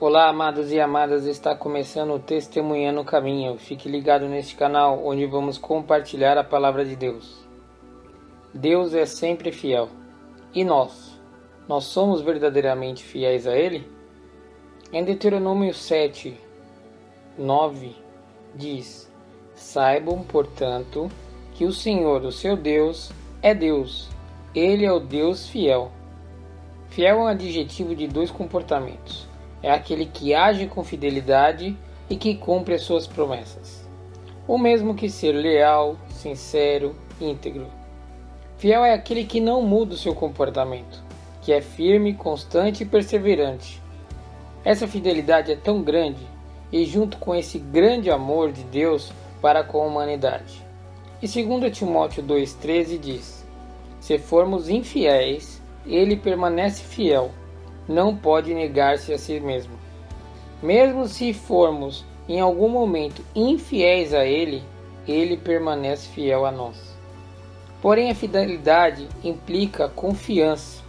Olá, amados e amadas, está começando o Testemunhando o Caminho. Fique ligado neste canal onde vamos compartilhar a palavra de Deus. Deus é sempre fiel. E nós? Nós somos verdadeiramente fiéis a Ele? Em Deuteronômio 7, 9, diz: Saibam, portanto, que o Senhor, o seu Deus, é Deus. Ele é o Deus fiel. Fiel é um adjetivo de dois comportamentos é aquele que age com fidelidade e que cumpre as suas promessas. O mesmo que ser leal, sincero, íntegro. Fiel é aquele que não muda o seu comportamento, que é firme, constante e perseverante. Essa fidelidade é tão grande e junto com esse grande amor de Deus para com a humanidade. E segundo Timóteo 2:13 diz: Se formos infiéis, ele permanece fiel não pode negar-se a si mesmo. Mesmo se formos em algum momento infiéis a Ele, Ele permanece fiel a nós. Porém, a fidelidade implica confiança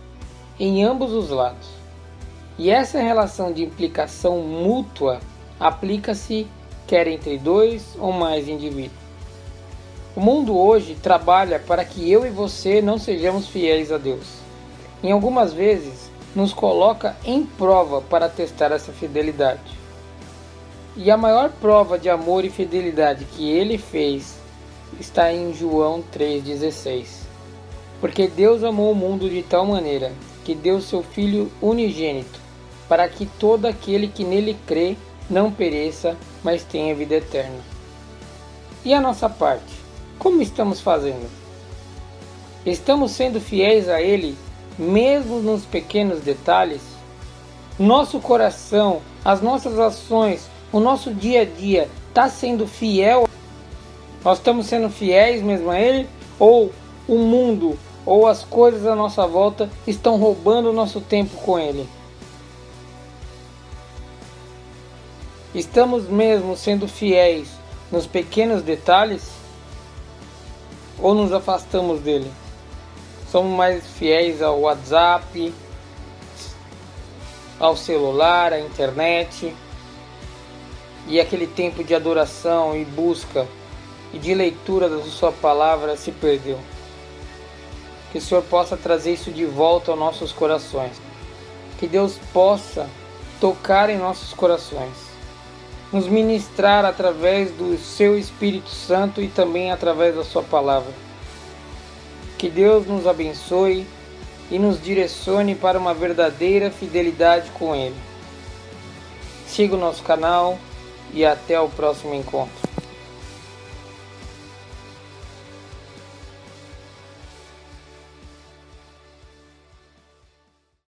em ambos os lados. E essa relação de implicação mútua aplica-se quer entre dois ou mais indivíduos. O mundo hoje trabalha para que eu e você não sejamos fiéis a Deus. Em algumas vezes, nos coloca em prova para testar essa fidelidade. E a maior prova de amor e fidelidade que ele fez está em João 3,16. Porque Deus amou o mundo de tal maneira que deu seu Filho unigênito, para que todo aquele que nele crê não pereça, mas tenha vida eterna. E a nossa parte? Como estamos fazendo? Estamos sendo fiéis a Ele mesmo nos pequenos detalhes, nosso coração, as nossas ações, o nosso dia a dia está sendo fiel? Nós estamos sendo fiéis mesmo a Ele? Ou o mundo ou as coisas à nossa volta estão roubando o nosso tempo com Ele? Estamos mesmo sendo fiéis nos pequenos detalhes? Ou nos afastamos dele? Somos mais fiéis ao WhatsApp, ao celular, à internet e aquele tempo de adoração e busca e de leitura da Sua palavra se perdeu. Que o Senhor possa trazer isso de volta aos nossos corações. Que Deus possa tocar em nossos corações, nos ministrar através do Seu Espírito Santo e também através da Sua palavra que Deus nos abençoe e nos direcione para uma verdadeira fidelidade com Ele. Siga o nosso canal e até o próximo encontro.